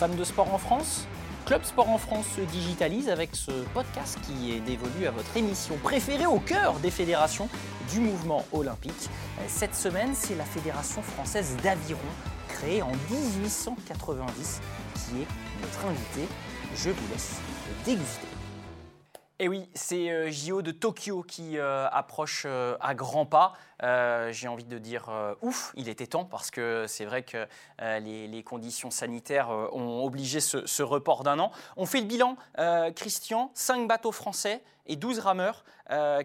Fans de sport en France Club Sport en France se digitalise avec ce podcast qui est dévolu à votre émission préférée au cœur des fédérations du mouvement olympique. Cette semaine, c'est la Fédération française d'aviron, créée en 1890, qui est notre invité. Je vous laisse déguster. Et oui, c'est euh, JO de Tokyo qui euh, approche euh, à grands pas. J'ai envie de dire ouf, il était temps parce que c'est vrai que les, conditions sanitaires ont obligé ce, report d'un an. On fait le bilan, Christian, 5 bateaux français et 12 rameurs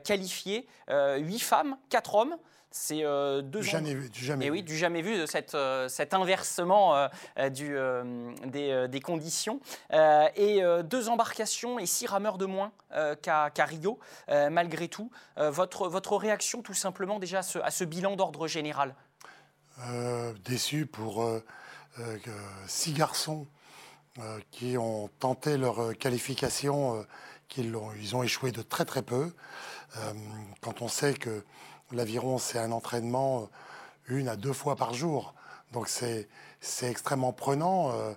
qualifiés, 8 femmes, 4 hommes. C'est euh, deux du jamais vu, du jamais Et oui, du jamais vu de cette, euh, cet inversement euh, du, des, des, conditions. et deux embarcations et six rameurs de moins qu'à Rio, malgré tout. votre, votre réaction, tout simplement, déjà à ce, à ce bilan d'ordre général? Déçu pour six garçons qui ont tenté leur qualification, qu'ils ont, ils ont échoué de très très peu. quand on sait que L'aviron, c'est un entraînement euh, une à deux fois par jour. Donc c'est extrêmement prenant. Euh,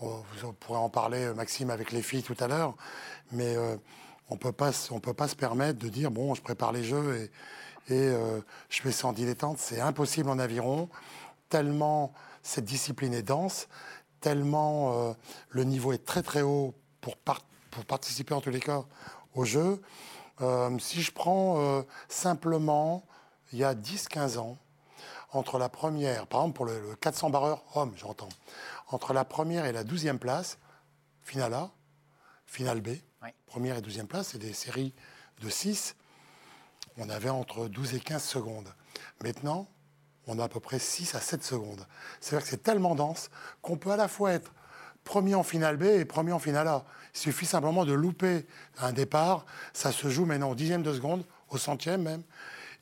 vous pourrez en parler, euh, Maxime, avec les filles tout à l'heure. Mais on pas, on peut pas se permettre de dire bon, je prépare les jeux et, et je fais ça en dilettante. C'est impossible en aviron, tellement cette discipline est dense, tellement le niveau est très très haut pour, pour participer en tous les cas au jeu. si je prends simplement il y a 10-15 ans, entre la première, par exemple pour le, 400 barreur homme, j'entends, entre la première et la 12e place, finale A, finale B, première et 12e place, c'est des séries de 6, on avait entre 12 et 15 secondes. Maintenant, on a à peu près 6 à 7 secondes. C'est-à-dire que c'est tellement dense qu'on peut à la fois être premier en finale B et premier en finale A. Il suffit simplement de louper un départ. Ça se joue maintenant au dixième de seconde, au centième même.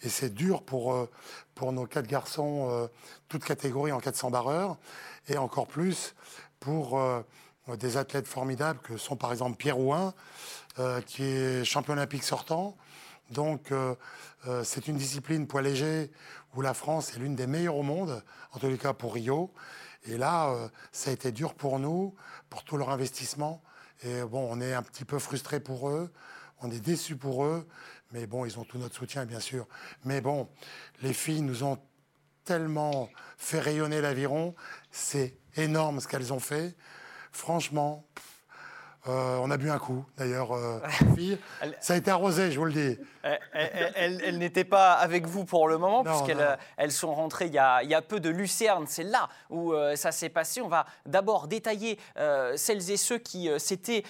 Et c'est dur pour, euh, pour nos quatre garçons, euh, toutes catégories en 400 barreurs, et encore plus pour euh, des athlètes formidables que sont par exemple Pierre Ouin, qui est champion olympique sortant. Donc c'est une discipline poids léger où la France est l'une des meilleures au monde, en tous les cas pour Rio. Et là, ça a été dur pour nous, pour tout leur investissement. Et bon, on est un petit peu frustré pour eux, on est déçu pour eux, mais bon, ils ont tout notre soutien, bien sûr. Mais bon, les filles nous ont tellement fait rayonner l'aviron. C'est énorme ce qu'elles ont fait. Franchement, euh, on a bu un coup, d'ailleurs, euh, Ça a été arrosé, je vous le dis. Elles n'étaient pas avec vous pour le moment, puisqu'elles elles sont rentrées il y, a, il y, a, peu de Lucerne. C'est là où euh, ça s'est passé. On va d'abord détailler celles et ceux qui s'étaient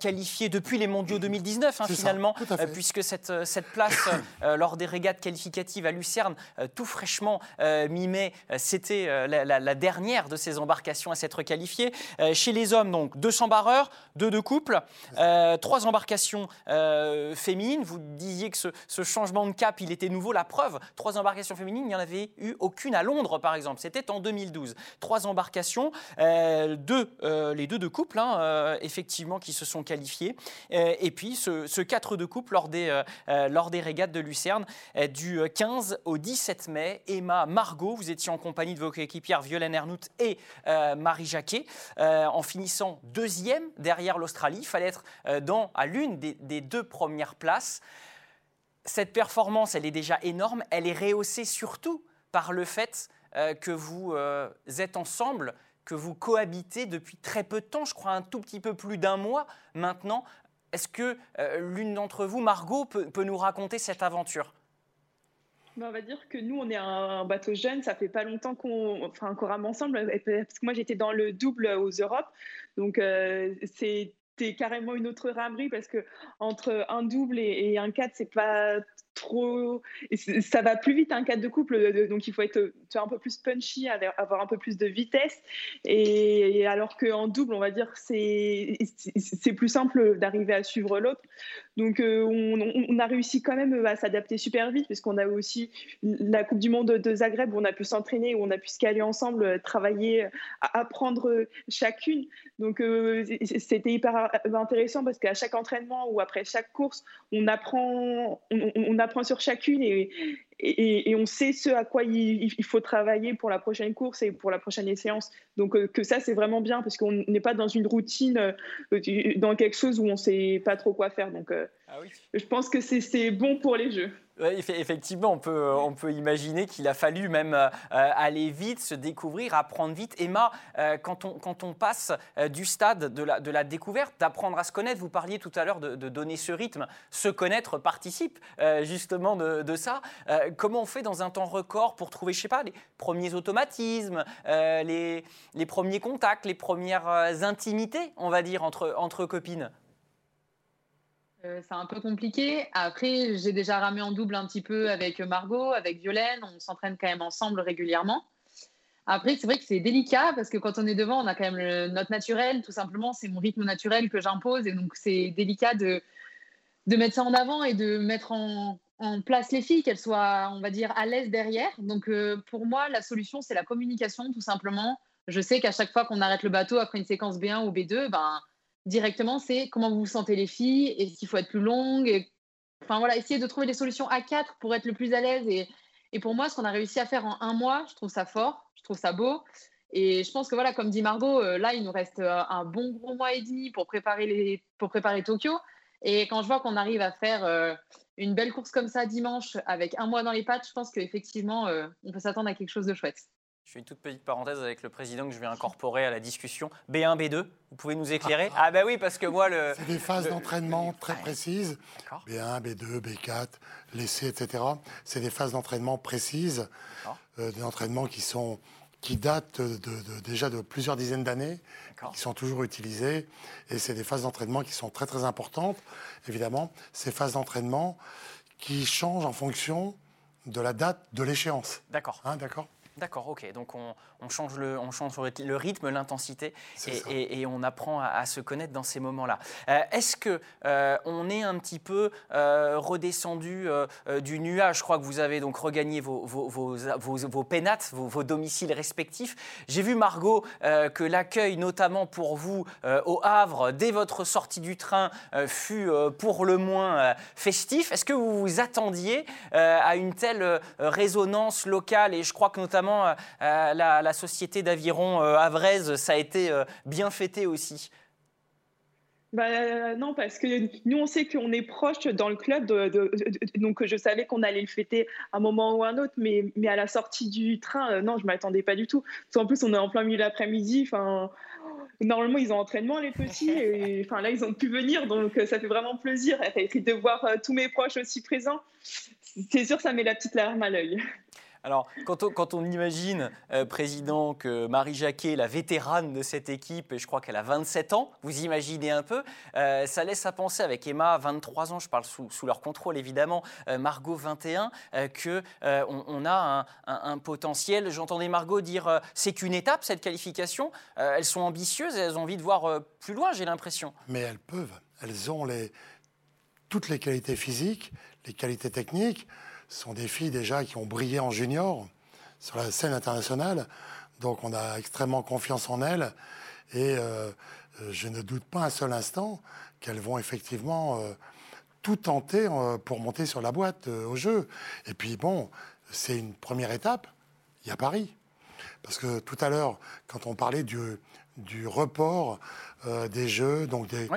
qualifiés depuis les mondiaux 2019, hein, finalement, puisque cette, cette place, lors des régates qualificatives à Lucerne, tout fraîchement mi-mai, c'était la, la, dernière de ces embarcations à s'être qualifiée. chez les hommes, donc, 200 barreurs, deux de couple, euh, trois embarcations euh, féminines. Vous disiez que ce, changement de cap, il était nouveau. La preuve, trois embarcations féminines, il n'y en avait eu aucune à Londres, par exemple. C'était en 2012. Trois embarcations, euh, deux, les deux de couple, hein, effectivement, qui se sont qualifiés. et puis ce, 4 de couple lors des, lors des régates de Lucerne du 15 au 17 mai. Emma Margot, vous étiez en compagnie de vos coéquipières Violaine Ernout et Marie Jacquet, en finissant deuxième derrière l'Australie. Il fallait être euh, dans, à l'une des, deux premières places. Cette performance, elle est déjà énorme. Elle est rehaussée surtout par le fait euh, que vous euh, êtes ensemble, que vous cohabitez depuis très peu de temps, je crois un tout petit peu plus d'un mois maintenant. Est-ce que l'une d'entre vous, Margot, peut, nous raconter cette aventure? Ben, on va dire que nous, on est un bateau jeune, ça fait pas longtemps qu'on enfin, qu rame ensemble, parce que moi j'étais dans le double aux Europes, donc c'est c'est carrément une autre ramerie parce que entre un double et, et un 4, c'est pas trop. Ça va plus vite un 4 de couple, donc il faut être un peu plus punchy, avoir un peu plus de vitesse. Et, alors qu'en double, on va dire, c'est plus simple d'arriver à suivre l'autre. Donc euh, on, a réussi quand même à s'adapter super vite, puisqu'on a aussi la Coupe du Monde de Zagreb où on a pu s'entraîner, où on a pu se caler ensemble, travailler, apprendre chacune. Donc euh, c'était hyper intéressant parce qu'à chaque entraînement ou après chaque course, on apprend, on apprend sur chacune et, et, on sait ce à quoi il, faut travailler pour la prochaine course et pour la prochaine séance. Donc euh, que ça, c'est vraiment bien parce qu'on n'est pas dans une routine, euh, dans quelque chose où on ne sait pas trop quoi faire. Donc euh, ah je pense que c'est bon pour les jeux effectivement, on peut, euh, on peut imaginer qu'il a fallu même euh, aller vite, se découvrir, apprendre vite. Emma, euh, quand, on, quand on passe du stade de la, de la découverte, d'apprendre à se connaître, vous parliez tout à l'heure de, donner ce rythme, se connaître participe justement de, ça. comment on fait dans un temps record pour trouver, je sais pas, les premiers automatismes, les, les premiers contacts, les premières intimités, on va dire, entre, entre copines? Euh, c'est un peu compliqué. Après, j'ai déjà ramé en double un petit peu avec Margot, avec Violaine. On s'entraîne quand même ensemble régulièrement. Après, c'est vrai que c'est délicat parce que quand on est devant, on a quand même le, notre naturel. Tout simplement, c'est mon rythme naturel que j'impose. Et donc, c'est délicat de, de mettre ça en avant et de mettre en, place les filles, qu'elles soient, on va dire, à l'aise derrière. Donc, euh, pour moi, la solution, c'est la communication, tout simplement. Je sais qu'à chaque fois qu'on arrête le bateau après une séquence B1 ou B2, ben, directement, c'est comment vous vous sentez les filles, est-ce qu'il faut être plus longue Enfin voilà, essayer de trouver des solutions à quatre pour être le plus à l'aise. Et, et pour moi, ce qu'on a réussi à faire en un mois, je trouve ça fort, je trouve ça beau. Et je pense que voilà, comme dit Margot, euh, là, il nous reste euh, un bon gros mois et demi pour préparer, les, pour préparer Tokyo. Et quand je vois qu'on arrive à faire euh, une belle course comme ça dimanche avec un mois dans les pattes, je pense qu'effectivement, on peut s'attendre à quelque chose de chouette. Je fais une toute petite parenthèse avec le président que je vais incorporer à la discussion. B1, B2, vous pouvez nous éclairer? Ah, ben bah oui, parce que moi, le. C'est des phases d'entraînement très précises. B1, B2, B4, l'essai, etc. C'est des phases d'entraînement précises, euh, des entraînements qui sont qui datent de, déjà de plusieurs dizaines d'années, qui sont toujours utilisés. Et c'est des phases d'entraînement qui sont très très importantes, évidemment. Ces phases d'entraînement qui changent en fonction de la date de l'échéance. D'accord. Hein, D'accord? D'accord, ok. Donc on, change le, on change le rythme, l'intensité, et, on apprend à, se connaître dans ces moments-là. Euh, est-ce que euh, on est un petit peu euh, redescendu du nuage Je crois que vous avez donc regagné vos, vos, vos, vos pénates, vos, domiciles respectifs. J'ai vu Margot que l'accueil, notamment pour vous au Havre, dès votre sortie du train, fut pour le moins festif. Est-ce que vous vous attendiez à une telle résonance locale? Et je crois que notamment euh, euh, la, société d'aviron euh, Avraise, ça a été bien fêté aussi. Bah, non, parce que nous, on sait qu'on est proche dans le club, donc je savais qu'on allait le fêter à un moment ou un autre, mais, à la sortie du train, non, je m'attendais pas du tout. en plus, on est en plein milieu d'après-midi. Normalement, ils ont entraînement, les petits, et enfin, là, ils ont pu venir, donc ça fait vraiment plaisir de voir tous mes proches aussi présents. C'est sûr, ça met la petite larme à l'œil. Alors, quand on, imagine, euh, Président, que Marie Jacquet, la vétérane de cette équipe, et je crois qu'elle a 27 ans, vous imaginez un peu, euh, ça laisse à penser avec Emma, 23 ans, je parle sous, leur contrôle évidemment, euh, Margot, 21, qu'on on a un, potentiel. J'entendais Margot dire c'est qu'une étape, cette qualification. elles sont ambitieuses elles ont envie de voir plus loin, j'ai l'impression. Mais elles peuvent. Elles ont toutes les qualités physiques, les qualités techniques. Ce sont des filles déjà qui ont brillé en junior sur la scène internationale. Donc on a extrêmement confiance en elles. Et euh, euh, je ne doute pas un seul instant qu'elles vont effectivement euh, tout tenter pour monter sur la boîte au jeu. Et puis bon, c'est une première étape. Il y a Paris. Parce que tout à l'heure, quand on parlait du, du report des Jeux, donc des,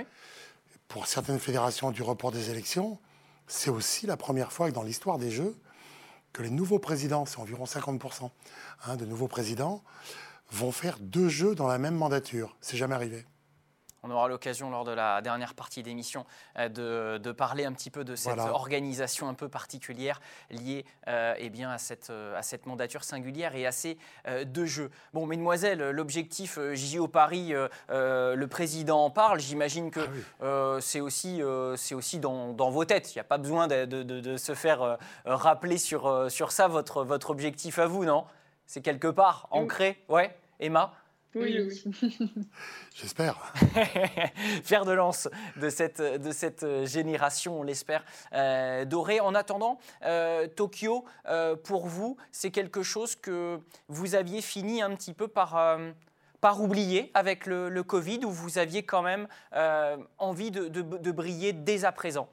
pour certaines fédérations du report des élections, c'est aussi la première fois dans l'histoire des Jeux que les nouveaux présidents, c'est environ 50% hein, de nouveaux présidents, vont faire deux Jeux dans la même mandature. C'est jamais arrivé. On aura l'occasion lors de la dernière partie d'émission euh, de, parler un petit peu de cette organisation un peu particulière liée euh, eh bien, à, cette, euh, à cette mandature singulière et à ces deux jeux. Bon, mesdemoiselles, l'objectif JO Paris, le président en parle. J'imagine que ah c'est aussi, c'est aussi dans, vos têtes. Il n'y a pas besoin de, de se faire rappeler sur, sur ça, votre, votre objectif à vous, non? C'est quelque part ancré. Ouais, Emma? Oui, oui. J'espère. Faire de lance de cette, de cette euh, génération, on l'espère, euh, dorée. En attendant, euh, Tokyo, pour vous, c'est quelque chose que vous aviez fini un petit peu par, par oublier avec le, Covid, ou vous aviez quand même envie de, de, briller dès à présent?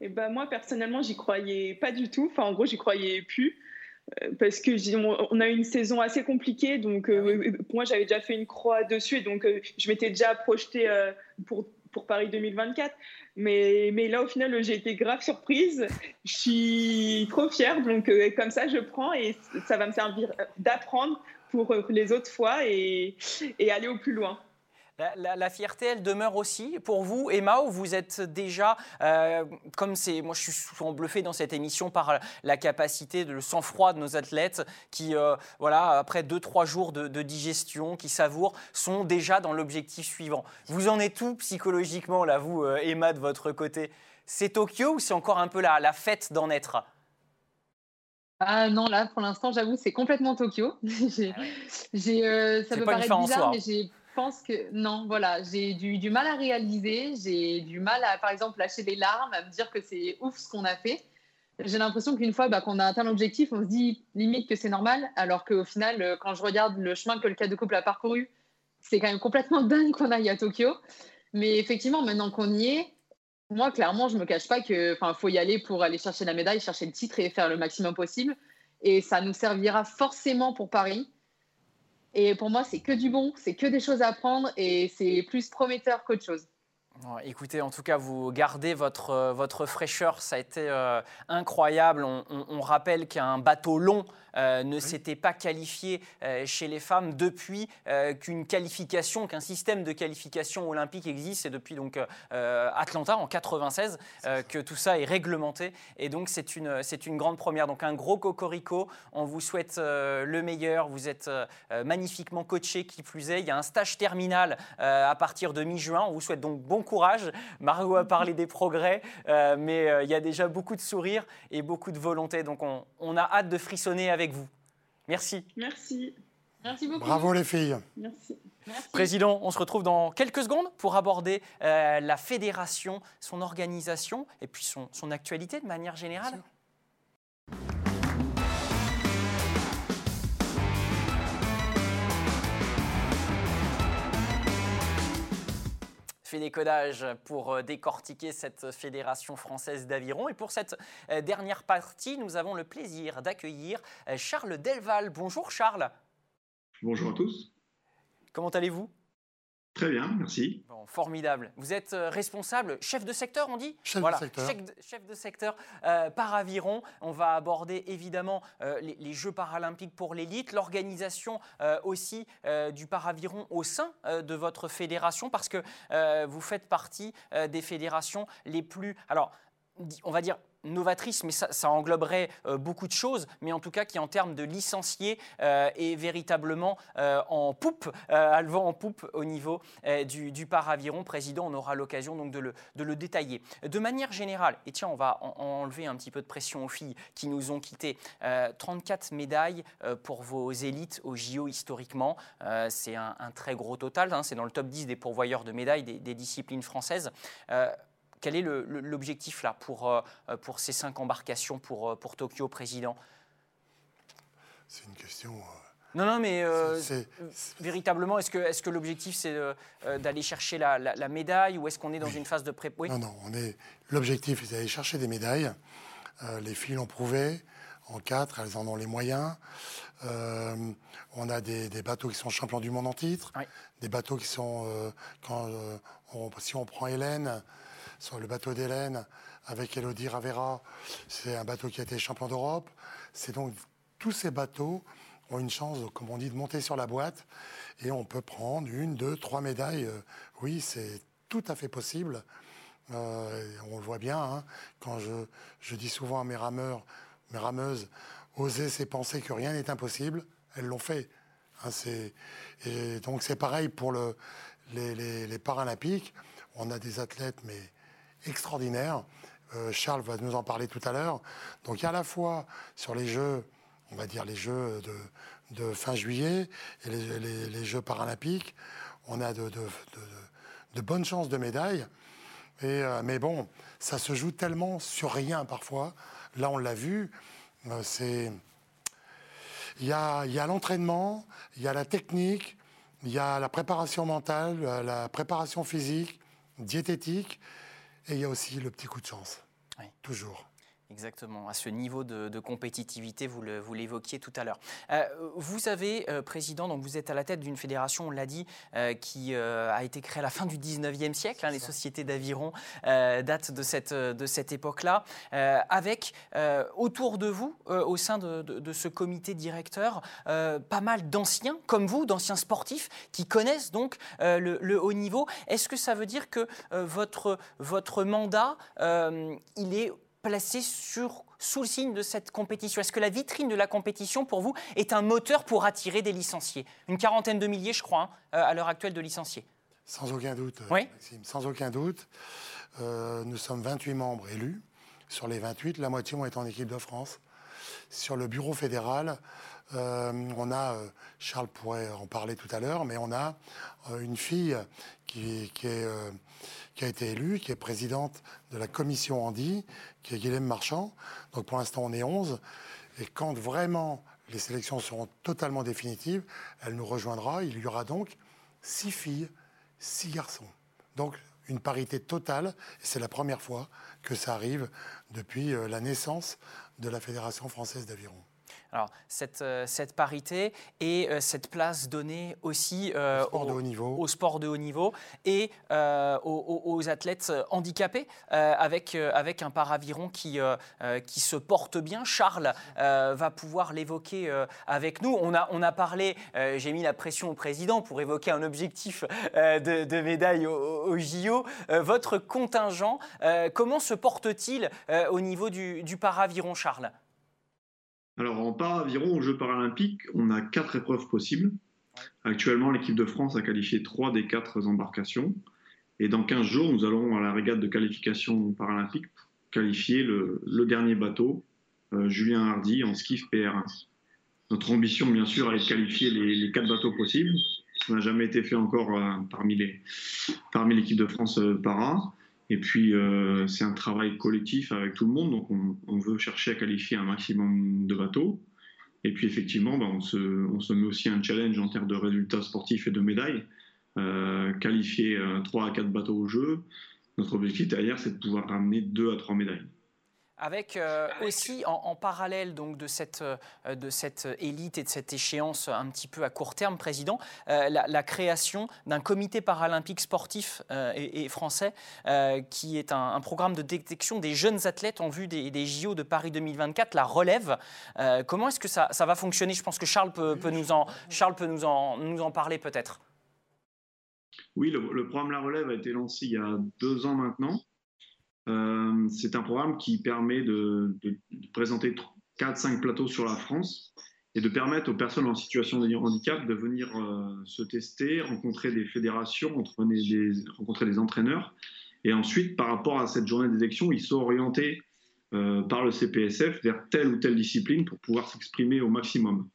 Et ben moi personnellement, j'y croyais pas du tout. Enfin, en gros, j'y croyais plus parce que on a eu une saison assez compliquée. Donc, pour moi, j'avais déjà fait une croix dessus et donc je m'étais déjà projetée pour pour Paris 2024. Mais, mais là, au final, j'ai été grave surprise. Je suis trop fière. Donc, euh, comme ça, je prends et ça va me servir d'apprendre pour les autres fois et, et aller au plus loin. La, fierté, elle demeure aussi pour vous, Emma, où vous êtes déjà, euh, comme c'est, moi je suis souvent bluffé dans cette émission par la capacité, de, le sang-froid de nos athlètes qui, euh, voilà, après deux, trois jours de, digestion, qui savourent, sont déjà dans l'objectif suivant. Vous en êtes tout psychologiquement, là, vous, euh, Emma, de votre côté? C'est Tokyo ou c'est encore un peu la, la fête d'en être? Ah non, là, pour l'instant, j'avoue, c'est complètement Tokyo. j'ai, ah ça peut paraître bizarre, mais j'ai pense que non, voilà, j'ai du, mal à réaliser, j'ai du mal à, par exemple, lâcher des larmes, à me dire que c'est ouf ce qu'on a fait. J'ai l'impression qu'une fois bah, qu'on a atteint l'objectif, on se dit limite que c'est normal, alors qu'au final, euh, quand je regarde le chemin que le cas de couple a parcouru, c'est quand même complètement dingue qu'on aille à Tokyo. Mais effectivement, maintenant qu'on y est, moi, clairement, je me cache pas qu'il faut y aller pour aller chercher la médaille, chercher le titre et faire le maximum possible. Et ça nous servira forcément pour Paris. Et pour moi, c'est que du bon, c'est que des choses à apprendre et c'est plus prometteur qu'autre chose. Écoutez, en tout cas, vous gardez votre, euh, votre fraîcheur, ça a été euh, incroyable. On, rappelle qu'un bateau long euh, ne s'était pas qualifié chez les femmes depuis qu'une qualification, qu'un système de qualification olympique existe. C'est depuis donc Atlanta en 96 que tout ça est réglementé. Et donc c'est une, c'est une grande première. Donc un gros cocorico. On vous souhaite le meilleur. Vous êtes magnifiquement coaché, qui plus est. Il y a un stage terminal à partir de mi-juin. On vous souhaite donc bon courage. Margot a parlé des progrès, euh, mais euh, il y a déjà beaucoup de sourires et beaucoup de volonté. Donc on, a hâte de frissonner avec vous. Merci. Merci. Merci beaucoup. Bravo les filles. Merci. Président, on se retrouve dans quelques secondes pour aborder euh, la fédération, son organisation et puis son, son actualité de manière générale. Fait décodage pour euh, décortiquer cette fédération française d'aviron. Et pour cette euh, dernière partie, nous avons le plaisir d'accueillir euh, Charles Delval. Bonjour Charles. Bonjour à tous. Comment allez-vous? Très bien, merci. formidable. Vous êtes euh, responsable, chef de secteur, on dit Chef de secteur. Chef de, secteur euh, par aviron. On va aborder évidemment euh, les, Jeux paralympiques pour l'élite, l'organisation aussi du paraviron au sein de votre fédération, parce que vous faites partie des fédérations les plus. Alors, on va dire novatrice, mais ça, engloberait euh, beaucoup de choses, mais en tout cas qui en termes de licenciés euh, est véritablement euh, en poupe, à le vent en poupe au niveau du, paraviron. Président, on aura l'occasion donc de le, de le, détailler. De manière générale, et tiens, on va enlever un petit peu de pression aux filles qui nous ont quittés, 34 médailles pour vos élites au JO historiquement, c'est un, très gros total, hein. c'est dans le top 10 des pourvoyeurs de médailles des disciplines françaises. Quel est l'objectif là pour, euh, pour ces cinq embarcations pour, euh, pour Tokyo, Président? C'est une question. Euh, non, non, mais véritablement, est-ce que, est que l'objectif c'est d'aller chercher la, la, médaille ou est-ce qu'on est dans une phase de pré Non, non, on est... l'objectif c'est d'aller chercher des médailles. les filles l'ont prouvé. En quatre, elles en ont les moyens. on a des, des, bateaux qui sont champions du monde en titre, des bateaux qui sont, quand si on prend Hélène, sur le bateau d'Hélène avec Elodie Ravera. C'est un bateau qui a été champion d'Europe. C'est donc tous ces bateaux ont une chance, comme on dit, de monter sur la boîte et on peut prendre une, deux, trois médailles. Euh, oui, c'est tout à fait possible. Euh, on le voit bien. Hein. quand je, je, dis souvent à mes rameurs, mes rameuses, oser c'est penser que rien n'est impossible. Elles l'ont fait. Hein, et donc c'est pareil pour le, les, Paralympiques. On a des athlètes, mais extraordinaire. Euh, Charles va nous en parler tout à l'heure. Donc il y a à la fois sur les Jeux, on va dire les Jeux de, fin juillet et les, Jeux paralympiques, on a de, bonnes chances de médailles. Euh, mais bon, ça se joue tellement sur rien parfois. Là, on l'a vu. Euh, il y a l'entraînement, il y a la technique, il y a la préparation mentale, la préparation physique, diététique. Et il y a aussi le petit coup de chance. Toujours. Exactement, à ce niveau de, compétitivité, vous l'évoquiez tout à l'heure. Euh, vous avez, euh, Président, donc vous êtes à la tête d'une fédération, on l'a dit, euh, qui a été créée à la fin du 19e siècle. Hein, les sociétés d'aviron datent de cette, de cette époque-là, avec autour de vous, au sein de, de, ce comité directeur, pas mal d'anciens, comme vous, d'anciens sportifs, qui connaissent donc le, le, haut niveau. Est-ce que ça veut dire que votre, votre mandat, il est placé sur, sous le signe de cette compétition Est-ce que la vitrine de la compétition, pour vous, est un moteur pour attirer des licenciés? Une quarantaine de milliers, je crois, hein, euh, à l'heure actuelle de licenciés. Sans aucun doute, oui Maxime. Sans aucun doute. Euh, nous sommes 28 membres élus. Sur les 28, la moitié vont être en équipe de France. Sur le bureau fédéral, euh, on a, Charles pourrait en parler tout à l'heure, mais on a une fille qui, a été élue, qui est présidente de la commission Andy, qui est Guilhem Marchand. Donc pour l'instant, on est 11. Et quand vraiment les sélections seront totalement définitives, elle nous rejoindra. Il y aura donc six filles, six garçons. Donc une parité totale. C'est la première fois que ça arrive depuis euh, la naissance de la Fédération française d'aviron. Alors, cette, euh, cette parité et euh, cette place donnée aussi euh, au, sport de haut niveau. au sport de haut niveau et aux, athlètes handicapés avec, avec un paraviron qui, qui se porte bien. Charles va pouvoir l'évoquer avec nous. On a, on a parlé, j'ai mis la pression au président pour évoquer un objectif de, de, médaille au, au JO. votre contingent, comment se porte-t-il au niveau du, du paraviron, Charles? Alors en paraviron aux Jeux paralympiques, on a quatre épreuves possibles. Actuellement, l'équipe de France a qualifié trois des quatre embarcations. Et dans 15 jours, nous allons à la régate de qualification paralympique qualifier le, dernier bateau, euh, Julien Hardy, en skiff PR1. Notre ambition, bien sûr, est de qualifier les, quatre bateaux possibles. Ça n'a jamais été fait encore euh, parmi l'équipe de France euh, para. Et puis, euh, c'est un travail collectif avec tout le monde. Donc, on, veut chercher à qualifier un maximum de bateaux. Et puis, effectivement, bah, on, se, met aussi un challenge en termes de résultats sportifs et de médailles. Euh, qualifier 3 euh, à 4 bateaux au jeu. Notre objectif derrière, c'est de pouvoir ramener 2 à 3 médailles. Avec euh, aussi en, parallèle donc de cette, euh, de cette élite et de cette échéance un petit peu à court terme, Président, euh, la, création d'un comité paralympique sportif et, français qui est un, programme de détection des jeunes athlètes en vue des, JO de Paris 2024, la relève. comment est-ce que ça, ça, va fonctionner? Je pense que Charles peut, peut, nous, en, Charles peut nous, en, nous en parler peut-être. Oui, le, le programme La Relève a été lancé il y a deux ans maintenant. Euh, c'est un programme qui permet de, présenter 4-5 plateaux sur la France et de permettre aux personnes en situation de handicap de venir euh, se tester, rencontrer des fédérations, rencontrer des entraîneurs. Et ensuite, par rapport à cette journée d'élection, ils sont orientés euh, par le CPSF vers telle ou telle discipline pour pouvoir s'exprimer au maximum.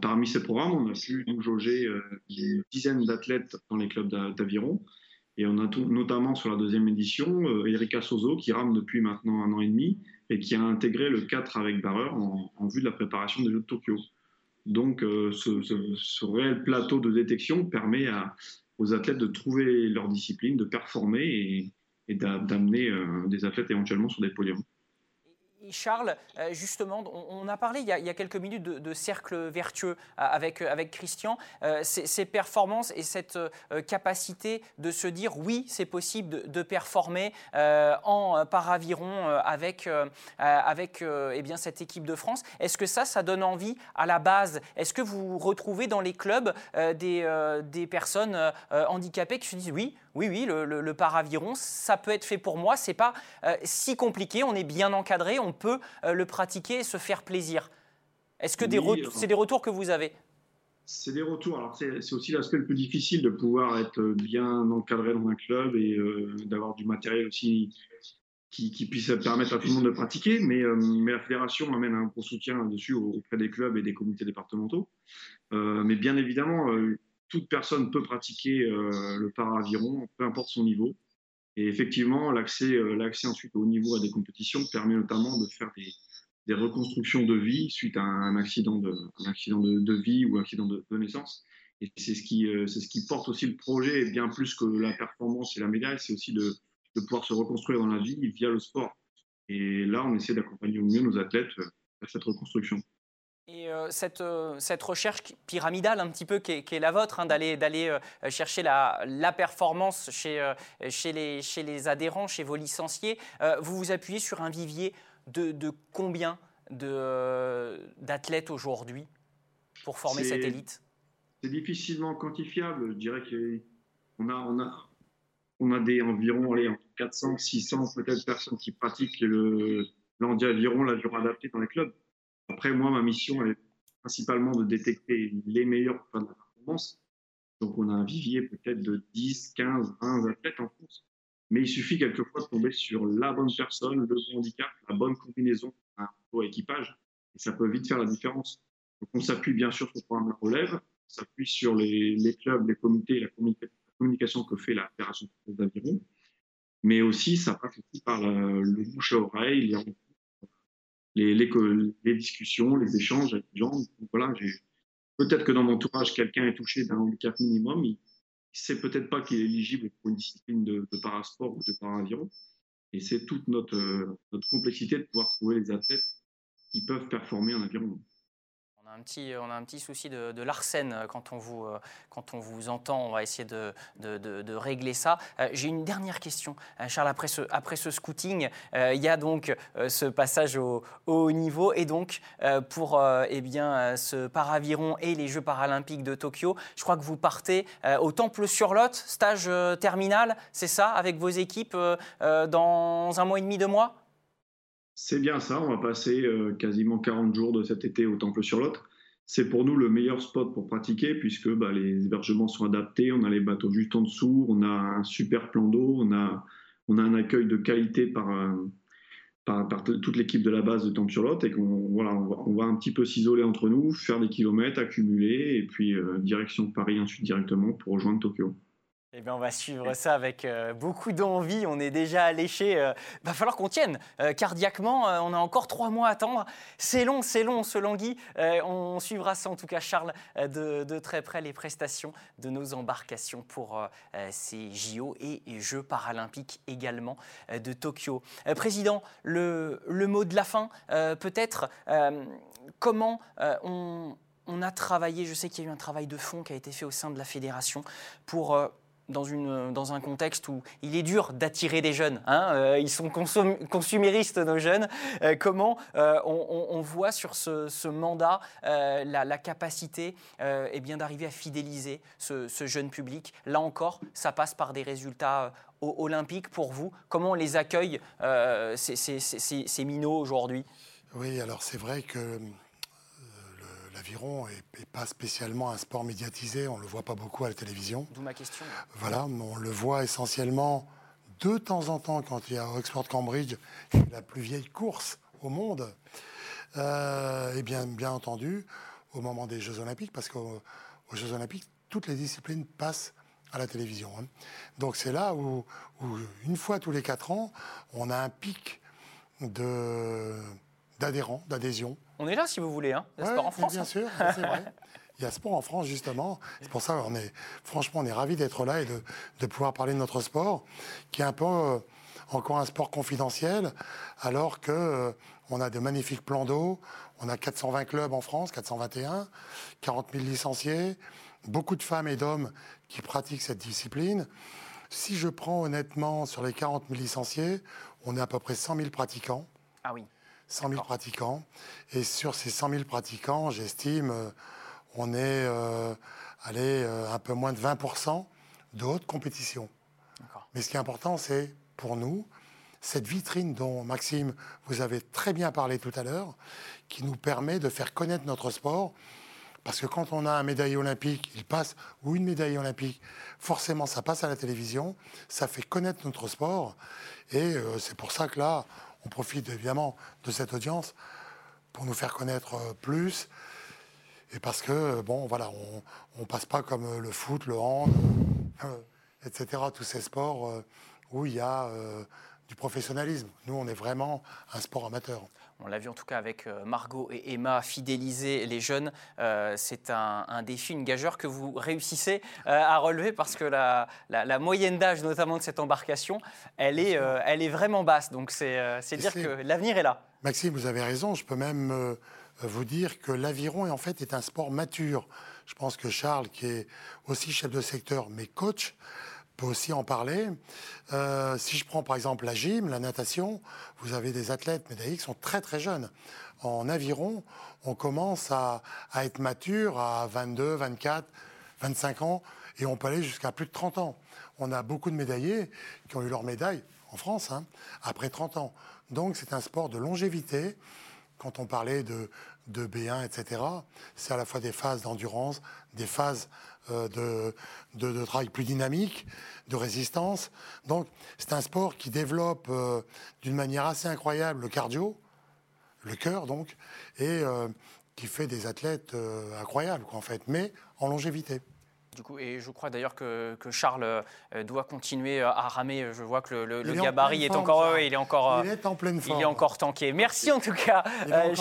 parmi ces programmes, on a pu jauger une dizaine d'athlètes dans les clubs d'aviron. Et on a notamment sur la deuxième édition euh, Erika Sozo qui rame depuis maintenant un an et demi et qui a intégré le 4 avec barreur en, vue de la préparation des Jeux de Tokyo. Donc euh, ce, réel plateau de détection permet aux athlètes de trouver leur discipline, de performer et, d'amener euh, des athlètes éventuellement sur des podiums. Charles, euh, justement, on, a parlé il y a, quelques minutes de, cercle vertueux euh, avec, euh, avec Christian. ces, performances et cette capacité de se dire oui, c'est possible de, performer en paraviron avec, avec eh bien, cette équipe de France. Est-ce que ça, ça donne envie à la base? Est-ce que vous retrouvez dans les clubs des, des personnes handicapées qui se disent oui, oui, oui, le, paraviron, ça peut être fait pour moi. C'est pas si compliqué. On est bien encadré. On peut euh, le pratiquer et se faire plaisir. Est-ce que c'est des retours que vous avez? C'est des retours. Alors c'est aussi l'aspect le plus difficile de pouvoir être bien encadré dans un club et euh, d'avoir du matériel aussi qui, puisse permettre à tout le monde de pratiquer. Mais, euh, mais la fédération amène un gros soutien dessus auprès des clubs et des comités départementaux. mais bien évidemment, toute personne peut pratiquer le para-aviron, peu importe son niveau. Et effectivement, l'accès, euh, l'accès ensuite au niveau à des compétitions permet notamment de faire des, reconstructions de vie suite à un accident de, de, vie ou un accident de, naissance. Et c'est ce, qui, euh, ce qui porte aussi le projet, bien plus que la performance et la médaille, c'est aussi de, de pouvoir se reconstruire dans la vie via le sport. Et là, on essaie d'accompagner au mieux nos athlètes vers cette reconstruction. Et cette, cette, recherche pyramidale un petit peu qui est, la vôtre, hein, d'aller, d'aller chercher la, la, performance chez, chez, les, chez les adhérents, chez vos licenciés, vous vous appuyez sur un vivier de, de combien de, d'athlètes aujourd'hui pour former cette élite? C'est difficilement quantifiable. Je dirais qu'on a, on a, on a des environ allez, 400, 600 peut-être personnes qui pratiquent le l'endiaviron, l'aviron adapté dans les clubs. Après, moi, ma mission est principalement de détecter les meilleurs points de performance. Donc, on a un vivier peut-être de 10, 15, 20 athlètes en France. Mais il suffit quelquefois de tomber sur la bonne personne, le bon handicap, la bonne combinaison, un beau équipage. Et ça peut vite faire la différence. Donc, on s'appuie bien sûr sur le programme La Relève, on s'appuie sur les, clubs, les comités, la, communication que fait la Fédération d'aviron. Mais aussi, ça passe aussi par le bouche à oreille, les, les, discussions, les échanges avec les gens. voilà, peut-être que dans mon entourage, quelqu'un est touché d'un handicap minimum. Il ne sait peut-être pas qu'il est éligible pour une discipline de, parasport ou de paraviron. Et c'est toute notre, notre complexité de pouvoir trouver les athlètes qui peuvent performer en aviron on a un petit souci de, de euh, quand, on vous, euh, quand on vous entend. On va essayer de, régler ça. Euh, j'ai une dernière question, Charles. Après ce, après scouting, il y a donc ce passage au, haut niveau. Et donc, pour eh bien, ce paraviron et les Jeux paralympiques de Tokyo, je crois que vous partez au Temple-sur-Lot, stage terminal, c'est ça, avec vos équipes dans un mois et demi, deux mois? C'est bien ça, on va passer euh, quasiment 40 jours de cet été au Temple-sur-Lot. C'est pour nous le meilleur spot pour pratiquer puisque bah, les hébergements sont adaptés, on a les bateaux juste en dessous, on a un super plan d'eau, on a, on un accueil de qualité par, euh, toute l'équipe de la base de Temple-sur-Lot et qu'on voilà, on va, un petit peu s'isoler entre nous, faire des kilomètres, accumuler et puis euh, direction Paris ensuite directement pour rejoindre Tokyo. Eh bien, on va suivre ça avec euh, beaucoup d'envie. On est déjà alléché. Il euh, va falloir qu'on tienne euh, cardiaquement. on a encore trois mois à attendre. C'est long, c'est long, ce langui. on suivra ça, en tout cas, Charles, de, très près, les prestations de nos embarcations pour ces JO et Jeux paralympiques également de Tokyo. Président, le, mot de la fin, peut-être, comment on on a travaillé, je sais qu'il y a eu un travail de fond qui a été fait au sein de la fédération pour dans, une, dans un contexte où il est dur d'attirer des jeunes. Hein, euh, ils sont consuméristes, nos jeunes. Euh, comment euh, on, voit sur ce, mandat la, capacité eh bien d'arriver à fidéliser ce, jeune public Là encore, ça passe par des résultats olympiques pour vous. Comment les accueille, ces, ces, ces minots aujourd'hui? Oui, alors c'est vrai que l'aviron n'est pas spécialement un sport médiatisé, on ne le voit pas beaucoup à la télévision. D'où ma question. Voilà, on le voit essentiellement de temps en temps quand il y a Oxford Cambridge, la plus vieille course au monde. Euh, et bien, bien entendu, au moment des Jeux Olympiques, parce qu'aux Jeux Olympiques, toutes les disciplines passent à la télévision. Hein. Donc c'est là où, une fois tous les quatre ans, on a un pic d'adhérents, d'adhésion on est là si vous voulez, hein. Il y a sport en France. Bien hein. sûr, c'est vrai. Il y a sport en France justement. C'est pour ça qu'on est, franchement, on est ravis d'être là et de, pouvoir parler de notre sport, qui est un peu euh, encore un sport confidentiel, alors que euh, on a de magnifiques plans d'eau. On a 420 clubs en France, 421, 40 000 licenciés, beaucoup de femmes et d'hommes qui pratiquent cette discipline. Si je prends honnêtement sur les 40 000 licenciés, on est à peu près 100 000 pratiquants. Ah oui. 100 000 pratiquants. Et sur ces 100 000 pratiquants, j'estime, euh, on est euh, allé euh, un peu moins de 20% de haute compétition. Mais ce qui est important, c'est pour nous, cette vitrine dont Maxime, vous avez très bien parlé tout à l'heure, qui nous permet de faire connaître notre sport. Parce que quand on a un médaille olympique, il passe, ou une médaille olympique, forcément ça passe à la télévision, ça fait connaître notre sport. Et c'est pour ça que là, on profite évidemment de cette audience pour nous faire connaître euh, plus. Et parce que, euh, bon, voilà, on ne passe pas comme euh, le foot, le hand, etc., tous ces sports où il y a du professionnalisme. Nous, on est vraiment un sport amateur. On l'a vu en tout cas avec Margot et Emma, fidéliser les jeunes, c'est un, défi, une gageure que vous réussissez à relever parce que la, la, moyenne d'âge notamment de cette embarcation, elle est, elle est vraiment basse. Donc c'est dire que l'avenir est là. Maxime, vous avez raison. Je peux même vous dire que l'aviron en fait est un sport mature. Je pense que Charles, qui est aussi chef de secteur mais coach, peut aussi en parler. Euh, si je prends par exemple la gym, la natation, vous avez des athlètes médaillés qui sont très très jeunes. En aviron, on commence à, être mature à 22, 24, 25 ans et on peut aller jusqu'à plus de 30 ans. On a beaucoup de médaillés qui ont eu leur médaille en France hein, après 30 ans. Donc c'est un sport de longévité quand on parlait de, de B1, etc., c'est à la fois des phases d'endurance, des phases euh, de, de, travail plus dynamique, de résistance. Donc, c'est un sport qui développe euh, d'une manière assez incroyable le cardio, le cœur donc, et euh, qui fait des athlètes incroyables, en fait, mais en longévité et je crois d'ailleurs que, Charles euh, doit continuer euh, à ramer. Je vois que le, gabarit est encore, il est encore, il est en pleine forme. Il est encore tanké. Merci en tout cas, euh,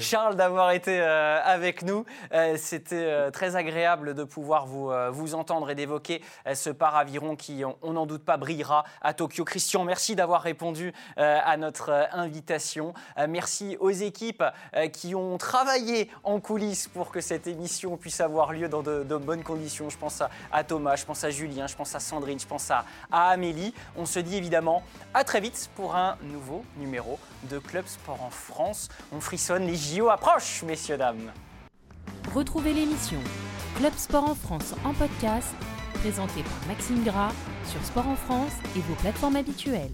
Charles, d'avoir été avec nous. C'était très agréable de pouvoir vous, vous entendre et d'évoquer ce paraviron qui, on n'en doute pas, brillera à Tokyo. Christian, merci d'avoir répondu à notre invitation. Merci aux équipes qui ont travaillé en coulisses pour que cette émission puisse avoir lieu dans de, de bonnes conditions. Je pense à, Thomas, je pense à Julien, je pense à Sandrine, je pense à, Amélie. On se dit évidemment à très vite pour un nouveau numéro de Club Sport en France. On frissonne, les JO approchent, messieurs, dames. Retrouvez l'émission Club Sport en France en podcast, présentée par Maxime Gras sur Sport en France et vos plateformes habituelles.